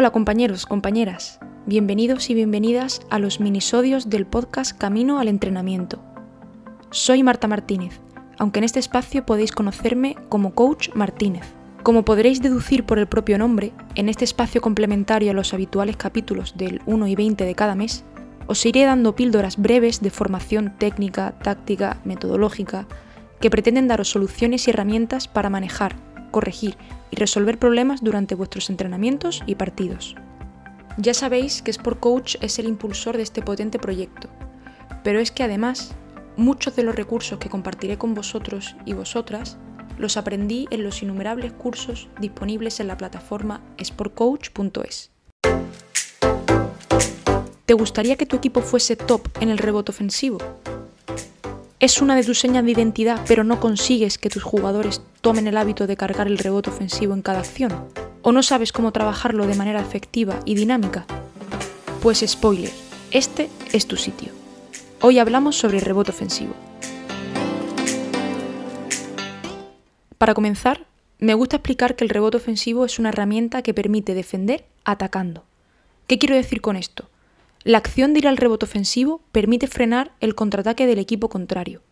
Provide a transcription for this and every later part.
Hola compañeros, compañeras, bienvenidos y bienvenidas a los minisodios del podcast Camino al Entrenamiento. Soy Marta Martínez, aunque en este espacio podéis conocerme como Coach Martínez. Como podréis deducir por el propio nombre, en este espacio complementario a los habituales capítulos del 1 y 20 de cada mes, os iré dando píldoras breves de formación técnica, táctica, metodológica, que pretenden daros soluciones y herramientas para manejar, corregir y resolver problemas durante vuestros entrenamientos y partidos. Ya sabéis que Sport Coach es el impulsor de este potente proyecto, pero es que además muchos de los recursos que compartiré con vosotros y vosotras los aprendí en los innumerables cursos disponibles en la plataforma sportcoach.es. ¿Te gustaría que tu equipo fuese top en el rebote ofensivo? Es una de tus señas de identidad, pero no consigues que tus jugadores tomen el hábito de cargar el rebote ofensivo en cada acción, o no sabes cómo trabajarlo de manera efectiva y dinámica, pues spoiler, este es tu sitio. Hoy hablamos sobre el rebote ofensivo. Para comenzar, me gusta explicar que el rebote ofensivo es una herramienta que permite defender atacando. ¿Qué quiero decir con esto? La acción de ir al rebote ofensivo permite frenar el contraataque del equipo contrario.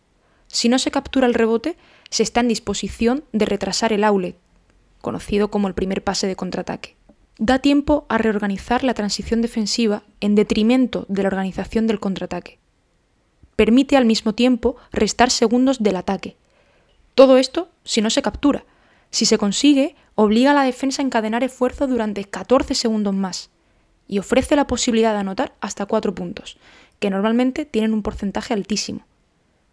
Si no se captura el rebote, se está en disposición de retrasar el outlet, conocido como el primer pase de contraataque. Da tiempo a reorganizar la transición defensiva en detrimento de la organización del contraataque. Permite al mismo tiempo restar segundos del ataque. Todo esto si no se captura. Si se consigue, obliga a la defensa a encadenar esfuerzo durante 14 segundos más y ofrece la posibilidad de anotar hasta 4 puntos, que normalmente tienen un porcentaje altísimo.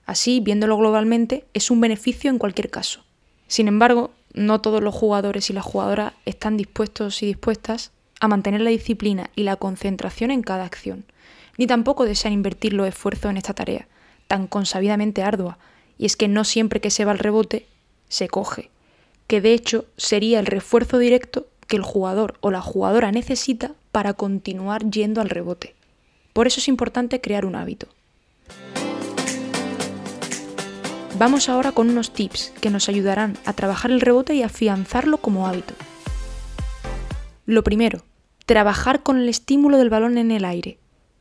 Así, viéndolo globalmente, es un beneficio en cualquier caso. Sin embargo, no todos los jugadores y las jugadoras están dispuestos y dispuestas a mantener la disciplina y la concentración en cada acción, ni tampoco desean invertir los esfuerzos en esta tarea, tan consabidamente ardua, y es que no siempre que se va al rebote, se coge, que de hecho sería el refuerzo directo que el jugador o la jugadora necesita para continuar yendo al rebote. Por eso es importante crear un hábito. Vamos ahora con unos tips que nos ayudarán a trabajar el rebote y afianzarlo como hábito. Lo primero, trabajar con el estímulo del balón en el aire.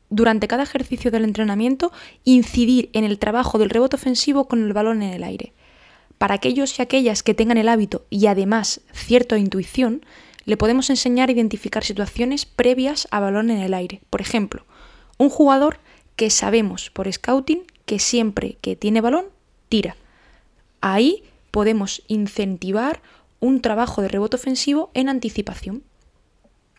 Durante cada ejercicio del entrenamiento, incidir en el trabajo del rebote ofensivo con el balón en el aire. Para aquellos y aquellas que tengan el hábito y además cierta intuición, le podemos enseñar a identificar situaciones previas a balón en el aire. Por ejemplo, un jugador que sabemos por scouting que siempre que tiene balón, tira. Ahí podemos incentivar un trabajo de rebote ofensivo en anticipación.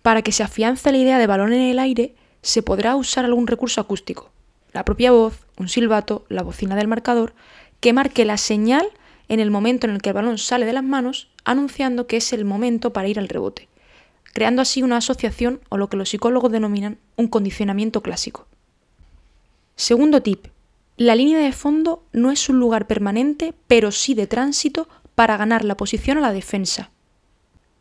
Para que se afiance la idea de balón en el aire, se podrá usar algún recurso acústico, la propia voz, un silbato, la bocina del marcador, que marque la señal en el momento en el que el balón sale de las manos, anunciando que es el momento para ir al rebote, creando así una asociación o lo que los psicólogos denominan un condicionamiento clásico. Segundo tip. La línea de fondo no es un lugar permanente, pero sí de tránsito para ganar la posición a la defensa.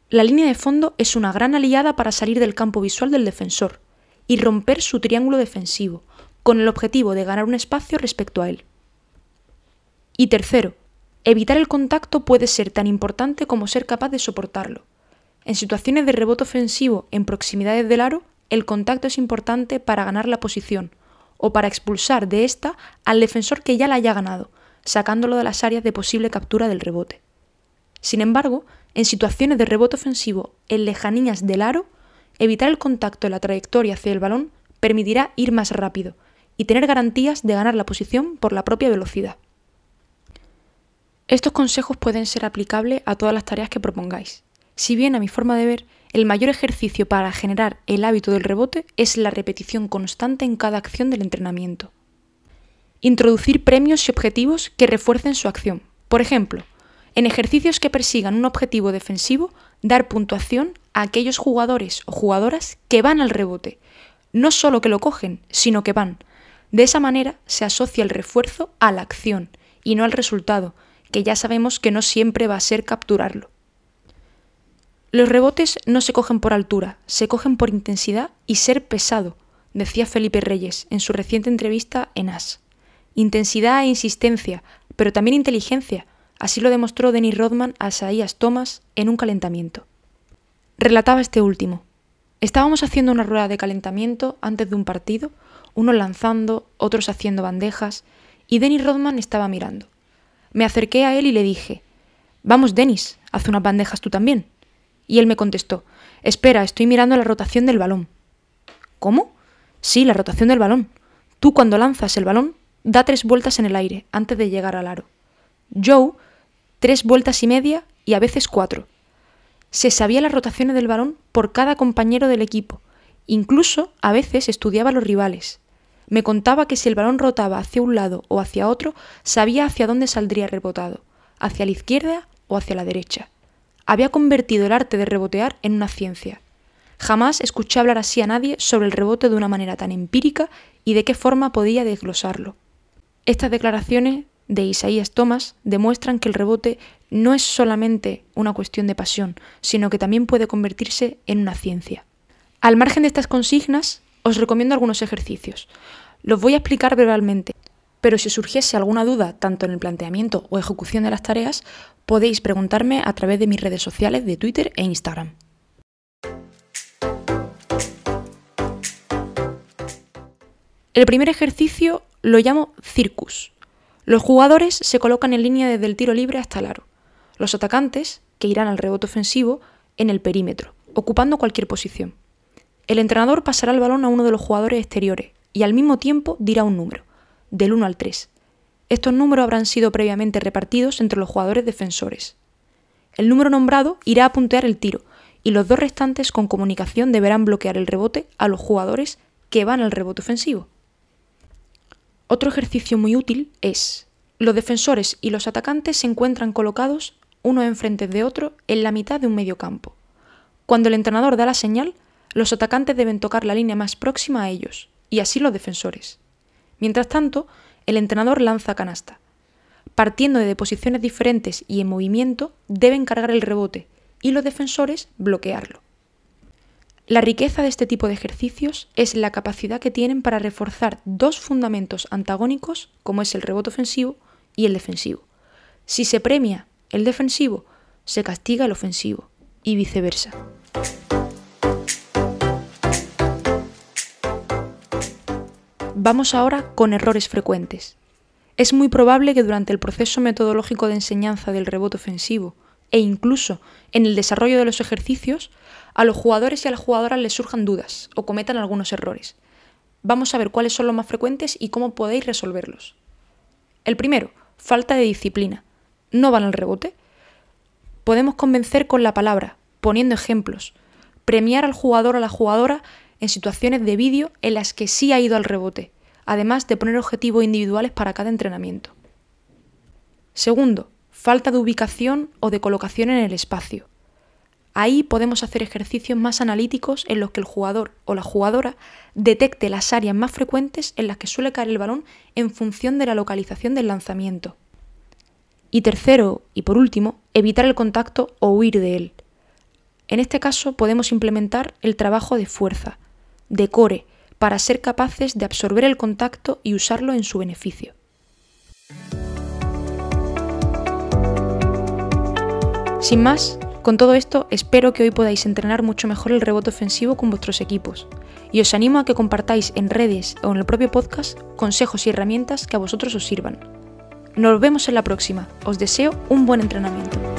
La línea de fondo es una gran aliada para salir del campo visual del defensor y romper su triángulo defensivo, con el objetivo de ganar un espacio respecto a él. Y tercero, Evitar el contacto puede ser tan importante como ser capaz de soportarlo. En situaciones de rebote ofensivo en proximidades del aro, el contacto es importante para ganar la posición o para expulsar de esta al defensor que ya la haya ganado, sacándolo de las áreas de posible captura del rebote. Sin embargo, en situaciones de rebote ofensivo en lejanías del aro, evitar el contacto en la trayectoria hacia el balón permitirá ir más rápido y tener garantías de ganar la posición por la propia velocidad. Estos consejos pueden ser aplicables a todas las tareas que propongáis. Si bien, a mi forma de ver, el mayor ejercicio para generar el hábito del rebote es la repetición constante en cada acción del entrenamiento. Introducir premios y objetivos que refuercen su acción. Por ejemplo, en ejercicios que persigan un objetivo defensivo, dar puntuación a aquellos jugadores o jugadoras que van al rebote. No solo que lo cogen, sino que van. De esa manera se asocia el refuerzo a la acción y no al resultado, que ya sabemos que no siempre va a ser capturarlo. Los rebotes no se cogen por altura, se cogen por intensidad y ser pesado, decía Felipe Reyes en su reciente entrevista en AS. Intensidad e insistencia, pero también inteligencia, así lo demostró Denis Rodman a Saías Thomas en un calentamiento. Relataba este último. Estábamos haciendo una rueda de calentamiento antes de un partido, unos lanzando, otros haciendo bandejas, y Dennis Rodman estaba mirando. Me acerqué a él y le dije, Vamos, Dennis, haz unas bandejas tú también. Y él me contestó, Espera, estoy mirando la rotación del balón. ¿Cómo? Sí, la rotación del balón. Tú cuando lanzas el balón, da tres vueltas en el aire antes de llegar al aro. Joe, tres vueltas y media y a veces cuatro. Se sabía las rotaciones del balón por cada compañero del equipo. Incluso a veces estudiaba los rivales. Me contaba que si el balón rotaba hacia un lado o hacia otro, sabía hacia dónde saldría rebotado, hacia la izquierda o hacia la derecha. Había convertido el arte de rebotear en una ciencia. Jamás escuché hablar así a nadie sobre el rebote de una manera tan empírica y de qué forma podía desglosarlo. Estas declaraciones de Isaías Thomas demuestran que el rebote no es solamente una cuestión de pasión, sino que también puede convertirse en una ciencia. Al margen de estas consignas, os recomiendo algunos ejercicios. Los voy a explicar verbalmente, pero si surgiese alguna duda tanto en el planteamiento o ejecución de las tareas, podéis preguntarme a través de mis redes sociales de Twitter e Instagram. El primer ejercicio lo llamo circus. Los jugadores se colocan en línea desde el tiro libre hasta el aro. Los atacantes, que irán al rebote ofensivo, en el perímetro, ocupando cualquier posición. El entrenador pasará el balón a uno de los jugadores exteriores y al mismo tiempo dirá un número, del 1 al 3. Estos números habrán sido previamente repartidos entre los jugadores defensores. El número nombrado irá a puntear el tiro y los dos restantes con comunicación deberán bloquear el rebote a los jugadores que van al rebote ofensivo. Otro ejercicio muy útil es, los defensores y los atacantes se encuentran colocados uno enfrente de otro en la mitad de un medio campo. Cuando el entrenador da la señal, los atacantes deben tocar la línea más próxima a ellos, y así los defensores. Mientras tanto, el entrenador lanza canasta. Partiendo de posiciones diferentes y en movimiento, deben cargar el rebote, y los defensores bloquearlo. La riqueza de este tipo de ejercicios es la capacidad que tienen para reforzar dos fundamentos antagónicos como es el rebote ofensivo y el defensivo. Si se premia el defensivo, se castiga el ofensivo y viceversa. Vamos ahora con errores frecuentes. Es muy probable que durante el proceso metodológico de enseñanza del rebote ofensivo e incluso en el desarrollo de los ejercicios, a los jugadores y a las jugadoras les surjan dudas o cometan algunos errores. Vamos a ver cuáles son los más frecuentes y cómo podéis resolverlos. El primero, falta de disciplina. ¿No van al rebote? Podemos convencer con la palabra, poniendo ejemplos, premiar al jugador o a la jugadora en situaciones de vídeo en las que sí ha ido al rebote, además de poner objetivos individuales para cada entrenamiento. Segundo, falta de ubicación o de colocación en el espacio. Ahí podemos hacer ejercicios más analíticos en los que el jugador o la jugadora detecte las áreas más frecuentes en las que suele caer el balón en función de la localización del lanzamiento. Y tercero, y por último, evitar el contacto o huir de él. En este caso podemos implementar el trabajo de fuerza, de core, para ser capaces de absorber el contacto y usarlo en su beneficio. Sin más, con todo esto espero que hoy podáis entrenar mucho mejor el rebote ofensivo con vuestros equipos y os animo a que compartáis en redes o en el propio podcast consejos y herramientas que a vosotros os sirvan. Nos vemos en la próxima, os deseo un buen entrenamiento.